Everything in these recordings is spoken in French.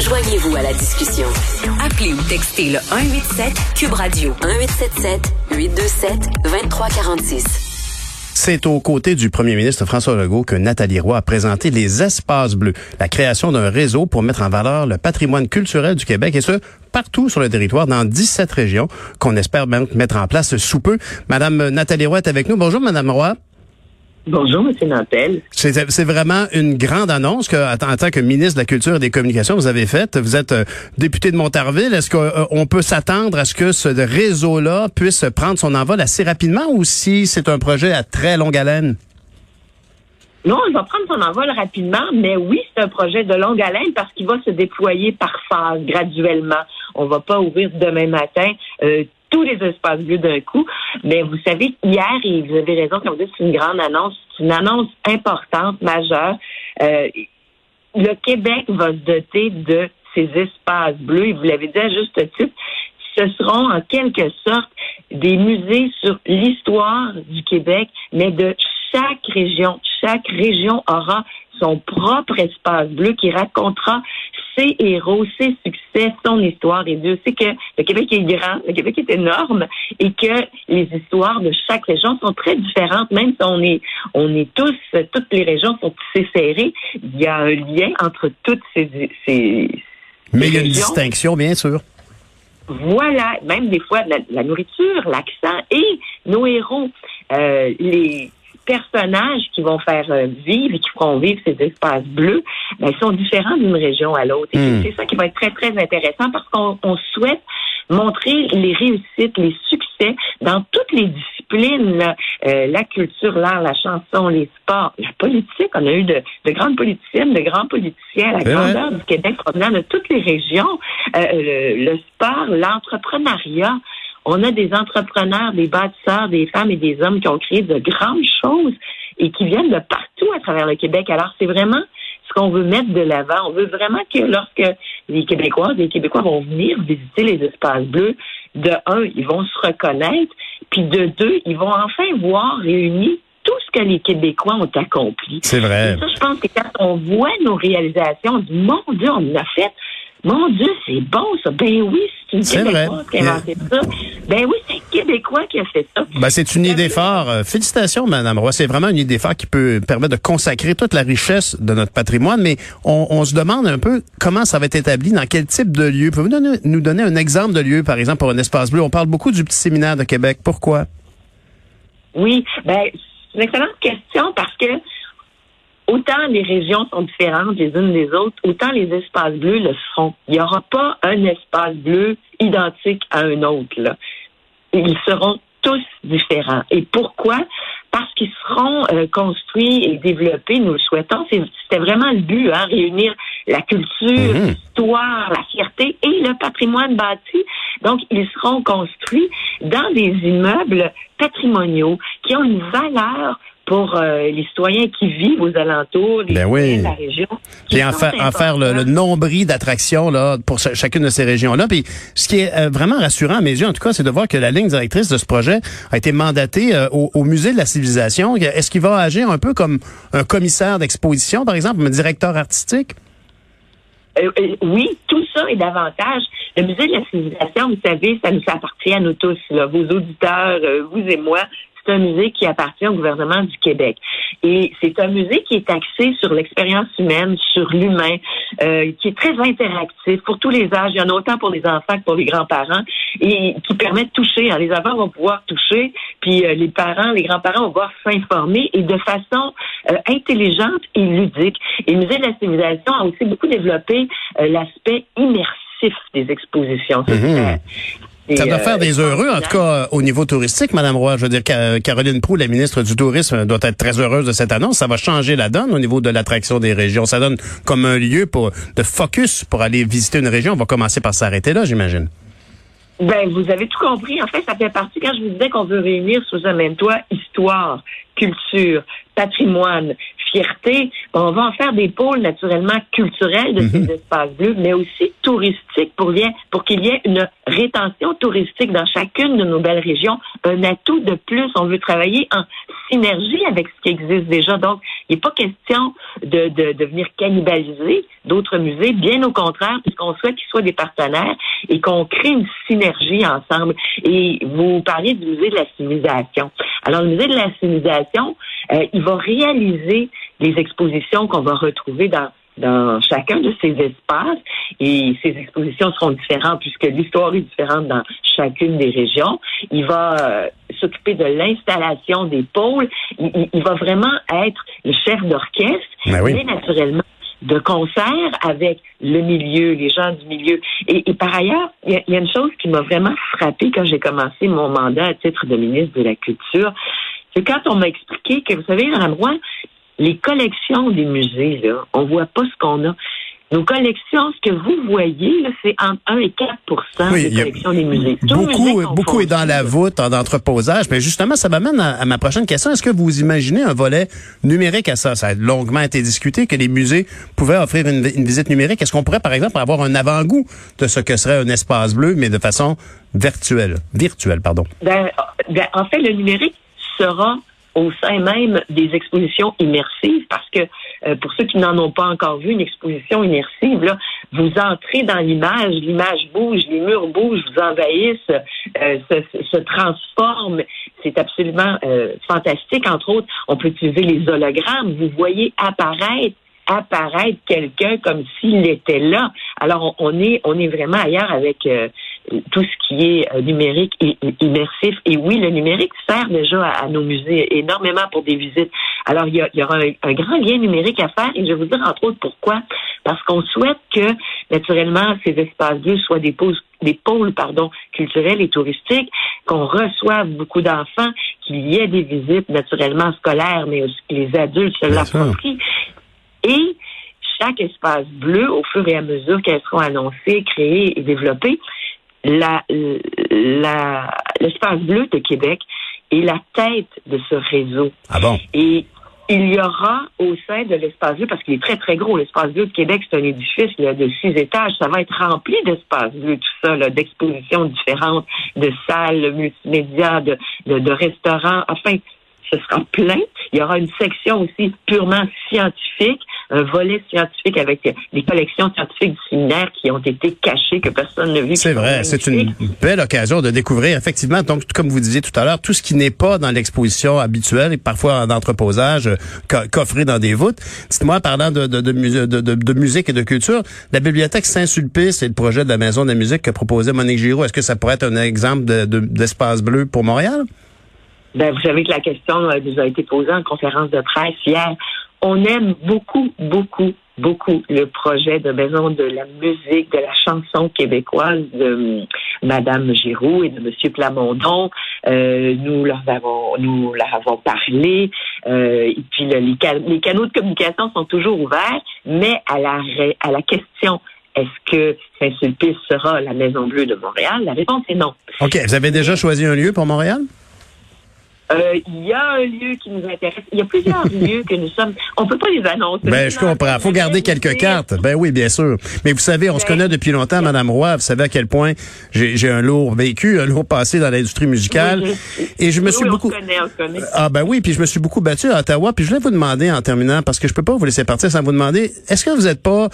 Joignez-vous à la discussion. Appelez ou textez le 187 Cube Radio 1877 827 2346. C'est aux côtés du premier ministre François Legault que Nathalie Roy a présenté les espaces bleus, la création d'un réseau pour mettre en valeur le patrimoine culturel du Québec et ce, partout sur le territoire, dans 17 régions, qu'on espère mettre en place sous peu. Madame Nathalie Roy est avec nous. Bonjour, Madame Roy. Bonjour, M. Nantel. C'est vraiment une grande annonce que, en tant que ministre de la Culture et des Communications, vous avez faite. Vous êtes euh, député de Montarville. Est-ce qu'on euh, peut s'attendre à ce que ce réseau-là puisse prendre son envol assez rapidement ou si c'est un projet à très longue haleine? Non, il va prendre son envol rapidement, mais oui, c'est un projet de longue haleine parce qu'il va se déployer par phase, graduellement. On va pas ouvrir demain matin euh, tous les espaces bleus d'un coup. Mais vous savez, hier, et vous avez raison quand vous dites c'est une grande annonce, c'est une annonce importante, majeure. Euh, le Québec va se doter de ces espaces bleus, et vous l'avez dit à juste titre, ce seront en quelque sorte des musées sur l'histoire du Québec, mais de chaque région. Chaque région aura son propre espace bleu qui racontera ses héros, ses succès, son histoire. Et Dieu sait que le Québec est grand, le Québec est énorme et que les histoires de chaque région sont très différentes, même si on est, on est tous, toutes les régions sont tissées serrées. Il y a un lien entre toutes ces, ces Mais il y a une distinction, bien sûr. Voilà, même des fois la, nourriture, l'accent et nos héros, euh, les personnages qui vont faire euh, vivre et qui feront vivre ces espaces bleus, ben, sont différents d'une région à l'autre. Et hmm. c'est ça qui va être très, très intéressant parce qu'on souhaite montrer les réussites, les succès dans toutes les disciplines, euh, la culture, l'art, la chanson, les sports, la politique. On a eu de, de grandes politiciennes, de grands politiciens, la grandeur du Québec provenant de toutes les régions, euh, le, le sport, l'entrepreneuriat. On a des entrepreneurs, des bâtisseurs, des femmes et des hommes qui ont créé de grandes choses et qui viennent de partout à travers le Québec. Alors, c'est vraiment ce qu'on veut mettre de l'avant. On veut vraiment que lorsque les Québécois, les Québécois vont venir visiter les espaces bleus, de un, ils vont se reconnaître, puis de deux, ils vont enfin voir réuni tout ce que les Québécois ont accompli. C'est vrai. Et ça, je pense que quand on voit nos réalisations, on dit, mon Dieu, on a fait mon Dieu, c'est bon, ça. Ben oui, c'est une Québécoise qui a inventé ça. Ben oui, c'est un Québécois qui a fait ça. Ben, c'est une idée phare. Euh, félicitations, Madame Roy. C'est vraiment une idée phare qui peut permettre de consacrer toute la richesse de notre patrimoine. Mais on, se demande un peu comment ça va être établi, dans quel type de lieu. Pouvez-vous nous donner un exemple de lieu, par exemple, pour un espace bleu? On parle beaucoup du petit séminaire de Québec. Pourquoi? Oui, ben, c'est une excellente question parce que autant les régions sont différentes les unes des autres, autant les espaces bleus le seront. Il n'y aura pas un espace bleu identique à un autre. Là. Ils seront tous différents. Et pourquoi? Parce qu'ils seront euh, construits et développés, nous le souhaitons. C'était vraiment le but, hein, réunir la culture, mhm. l'histoire, la fierté et le patrimoine bâti. Donc, ils seront construits dans des immeubles patrimoniaux qui ont une valeur pour euh, les citoyens qui vivent aux alentours des ben de la région. Et en, faire le, nombril d'attractions là pour chacune de ces régions-là. Puis ce qui est euh, vraiment rassurant à mes yeux, en tout cas, c'est de voir que la ligne directrice de ce projet a été mandatée euh, au, musée de la civilisation. Est-ce qu'il va agir un peu comme un commissaire d'exposition, par exemple, un directeur artistique? oui, tout ça est davantage. Le musée de la civilisation, vous savez, ça nous appartient à nous tous, vos auditeurs, vous et moi c'est un musée qui appartient au gouvernement du Québec. Et c'est un musée qui est axé sur l'expérience humaine, sur l'humain, euh, qui est très interactif pour tous les âges. Il y en a autant pour les enfants que pour les grands-parents et qui permet de toucher. Hein. Les enfants vont pouvoir toucher, puis euh, les parents, les grands-parents vont pouvoir s'informer et de façon euh, intelligente et ludique. Et le musée de la civilisation a aussi beaucoup développé l'aspect immersif des expositions. Ça doit faire des euh, heureux, en tout cas au niveau touristique, Madame Roy. Je veux dire, Caroline Proux, la ministre du Tourisme, doit être très heureuse de cette annonce. Ça va changer la donne au niveau de l'attraction des régions. Ça donne comme un lieu pour de focus pour aller visiter une région. On va commencer par s'arrêter là, j'imagine. Ben, vous avez tout compris. En fait, ça fait partie, quand je vous disais qu'on veut réunir sous un même toit histoire, culture, patrimoine, fierté, on va en faire des pôles naturellement culturels de ces mhm. espaces bleus, mais aussi touristiques pour, pour qu'il y ait une rétention touristique dans chacune de nos belles régions. Un atout de plus, on veut travailler en synergie avec ce qui existe déjà. Donc, il n'est pas question de, de, de venir cannibaliser d'autres musées, bien au contraire, puisqu'on souhaite qu'ils soient des partenaires et qu'on crée une synergie ensemble. Et vous parliez du musée de la civilisation. Alors, le musée de la civilisation, euh, il va réaliser les expositions qu'on va retrouver dans dans chacun de ces espaces et ces expositions seront différentes puisque l'histoire est différente dans chacune des régions. Il va euh, s'occuper de l'installation des pôles. Il, va vraiment être le chef d'orchestre, ben mais naturellement de concert avec le milieu, les gens du milieu. Et, par ailleurs, il y, a une chose qui m'a vraiment frappé quand j'ai commencé mon mandat à titre de ministre de la Culture, c'est quand on m'a expliqué que, vous savez, dans Rouen, les collections des musées, là, on voit pas ce qu'on a. Nos collections, ce que vous voyez, c'est entre 1 et 4 des collections des musées. beaucoup, beaucoup est dans la voûte, en entreposage. Mais justement, ça m'amène à, ma prochaine question. Est-ce que vous imaginez un volet numérique à ça? Ça a longuement été discuté que les musées pouvaient offrir une, visite numérique. Est-ce qu'on pourrait, par exemple, avoir un avant-goût de ce que serait un espace bleu, mais de façon virtuelle? Virtuelle, pardon. Ben, ben, en fait, le numérique sera au sein même des expositions immersives, parce que euh, pour ceux qui n'en ont pas encore vu une exposition immersive, là, vous entrez dans l'image, l'image bouge, les murs bougent, vous envahissent, euh, se, se, transforment. C'est absolument euh, fantastique. Entre autres, on peut utiliser les hologrammes. Vous voyez apparaître apparaître quelqu'un comme s'il était là. Alors on, est on est vraiment ailleurs avec tout ce qui est euh, numérique et, immersif. Et oui, le numérique sert déjà à, nos musées énormément pour des visites. Alors, il y, aura un, grand lien numérique à faire et je vais vous dire entre autres pourquoi. Parce qu'on souhaite que, naturellement, ces espaces bleus soient des pôles, des pôles pardon, culturels et touristiques, qu'on reçoive beaucoup d'enfants, qu'il y ait des visites naturellement scolaires, mais aussi que les adultes se l'approprient. Et chaque espace bleu, au fur et à mesure qu'elles seront annoncées, créées et développées, la, la, l'espace bleu de Québec est la tête de ce réseau. Ah bon? Et il y aura au sein de l'espace bleu, parce qu'il est très, très gros, l'espace bleu de Québec, c'est un édifice de six étages. Ça va être rempli d'espaces bleus, tout ça, d'expositions différentes, de salles multimédia, de, de, de restaurants. Enfin, ce sera plein. Il y aura une section aussi purement scientifique un volet scientifique avec les collections scientifiques du séminaire qui ont été cachées, que personne n'a vu. C'est vrai, c'est une belle occasion de découvrir, effectivement, donc comme vous disiez tout à l'heure, tout ce qui n'est pas dans l'exposition habituelle et parfois en entreposage, coffré dans des voûtes. Dites-moi, parlant de, de, musique et de culture, la bibliothèque Saint-Sulpice et le projet de la Maison de la musique que proposait Monique Giraud, est-ce que ça pourrait être un exemple d'espace bleu pour Montréal? Ben, vous savez que la question euh, nous a été posée en conférence de presse hier on aime beaucoup, beaucoup, beaucoup le projet de maison de la musique, de la chanson québécoise de euh, Madame Giroux et de Monsieur Plamondon. Euh, nous leur avons, nous leur avons parlé. Euh, et puis les, canaux de communication sont toujours ouverts, mais à la à la question est-ce que Saint-Sulpice sera la Maison Bleue de Montréal? La réponse est non. OK. Vous avez déjà choisi un lieu pour Montréal? Euh, il y a un lieu qui nous intéresse. Il y a plusieurs lieux que nous sommes. On peut pas les annoncer. Ben, je comprends. Faut garder quelques cartes. Ben oui, bien sûr. Mais vous savez, on se ben, connaît depuis longtemps, Madame Roy. Vous savez à quel point j'ai un lourd vécu, un lourd passé dans l'industrie musicale. et je me suis beaucoup. Ah ben oui, puis je me suis beaucoup battu à Ottawa. Puis je voulais vous demander en terminant, parce que je peux pas vous laisser partir sans vous demander, est-ce que vous n'êtes pas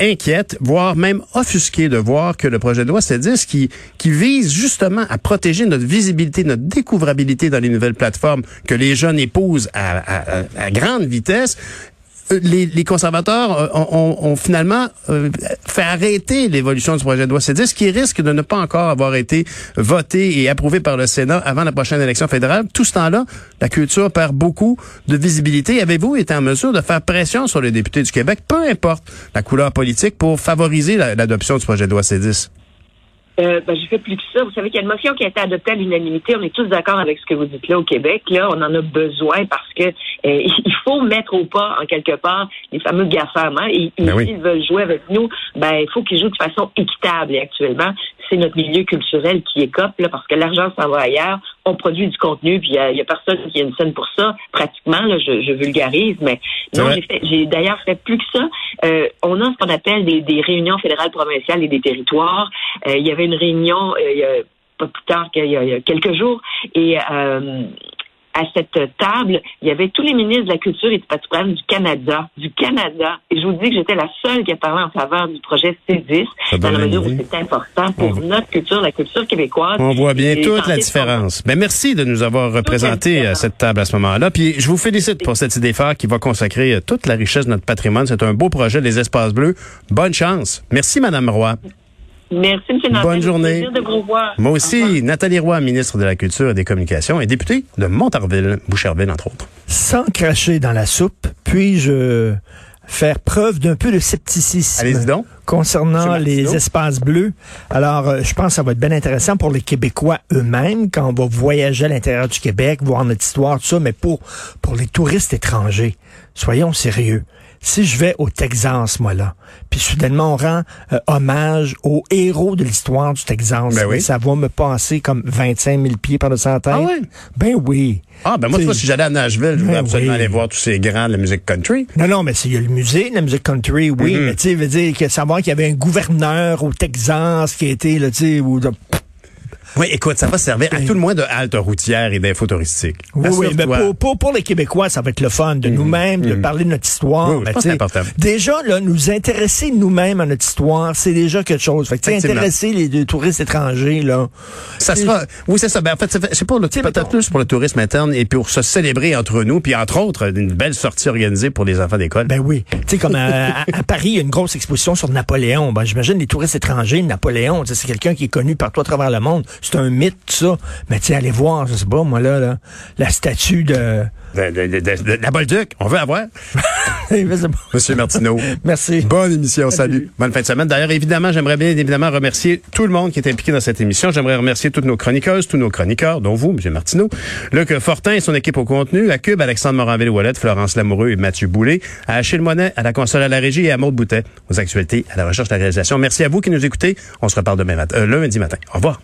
inquiète, voire même offusquée de voir que le projet de loi C10 qui, vise justement à protéger notre visibilité, notre découvrabilité dans les nouvelles plateformes que les jeunes épousent à grande vitesse, euh, les, conservateurs euh, ont, finalement euh, fait arrêter l'évolution du projet de loi C10, ce qui risque de ne pas encore avoir été voté et approuvé par le Sénat avant la prochaine élection fédérale. Tout ce temps-là, la culture perd beaucoup de visibilité. Avez-vous été en mesure de faire pression sur les députés du Québec, peu importe la couleur politique, pour favoriser l'adoption du projet de loi C10? Euh, ben, j'ai fait plus que ça. Vous savez qu'il y a une motion qui a été adoptée à l'unanimité. On est tous d'accord avec ce que vous dites là au Québec. Là, on en a besoin parce que euh, il faut mettre au pas, en quelque part, les fameux GAFAM. Hein? Et, ben S'ils veulent jouer avec nous, ben il faut qu'ils jouent de façon équitable. Et actuellement, c'est notre milieu culturel qui écope, là, parce que l'argent s'en va ailleurs. On produit du contenu, puis il y, a personne qui a une scène pour ça, pratiquement. Là, je, vulgarise, mais non, j'ai d'ailleurs fait plus que ça. Euh, on a ce qu'on appelle des, des, réunions fédérales, provinciales et des territoires. Euh, il y avait une réunion y a pas plus tard qu'il y, a quelques jours, et à cette table, il y avait tous les ministres de la Culture et du patrimoine du Canada, du Canada. Et je vous dis que j'étais la seule qui a parlé en faveur du projet C10, dans la mesure où c'est important pour notre culture, la culture québécoise. On voit bien toute la différence. Mais ben, merci de nous avoir représenté à cette table à ce moment-là. Puis je vous félicite pour cette idée phare qui va consacrer toute la richesse de notre patrimoine. C'est un beau projet, les espaces bleus. Bonne chance. Merci, Madame Roy. Merci, M. Nantel. Bonne journée. De vous revoir. Moi aussi, Nathalie Roy, ministre de la Culture et des Communications et députée de Montarville, Boucherville, entre autres. Sans cracher dans la soupe, puis-je faire preuve d'un peu de scepticisme donc. concernant les espaces bleus? Alors, euh, je pense que ça va être bien intéressant pour les Québécois eux-mêmes quand on va voyager à l'intérieur du Québec, voir notre histoire, tout ça, mais pour, pour les touristes étrangers, soyons sérieux si je vais au Texas, moi là, puis soudainement on rend euh, hommage aux héros de l'histoire du Texas, ben ça va me passer comme 25 000 pieds par-dessus la tête. Ah oui? Ben oui. Ah, ben moi, tu vois, si j'allais à Nashville, je voulais ben absolument aller voir tous ces grands de la musique country. Non, non, mais il y a le musée de la musique country, oui, mm-hmm. mais tu sais, veut dire que savoir qu'il y avait un gouverneur au Texas qui était, là, tu sais, ou oui, écoute, ça va servir à tout le moins de halte routière et d'infos touristiques. Oui, oui, mais pour, pour, les Québécois, ça va être le fun de mmh, nous-mêmes, de mmh. parler de notre histoire. Oui, c'est important. Déjà, là, nous intéresser nous-mêmes à notre histoire, c'est déjà quelque chose. Fait que, intéresser les, touristes étrangers, là. Ça sera, oui, c'est ça. Ben, en fait, c'est pour le, peut-être plus pour le tourisme interne et pour se célébrer entre nous, puis entre autres, une belle sortie organisée pour les enfants d'école. Ben oui. Tu sais, comme à, Paris, il y a une grosse exposition sur Napoléon. Ben, j'imagine les touristes étrangers, Napoléon, c'est quelqu'un qui est connu partout à travers le monde c'est un mythe, ça. Mais tu sais, allez voir, je sais pas, moi, là, là la statue de... De, de, de, la Bolduc, on veut avoir. Monsieur Martineau. Merci. Bonne émission, salut. Bonne fin de semaine. D'ailleurs, évidemment, j'aimerais bien évidemment remercier tout le monde qui est impliqué dans cette émission. J'aimerais remercier toutes nos chroniqueuses, tous nos chroniqueurs, dont vous, Monsieur Martineau, Luc Fortin et son équipe au contenu, à Cube, Alexandre Moranville-Ouellette, Florence Lamoureux et Mathieu Boulet, à Achille Monet, à la console à la régie et à Maude Boutet, aux actualités, à la recherche de la réalisation. Merci à vous qui nous écoutez. On se reparle demain matin, euh, lundi matin. Au revoir.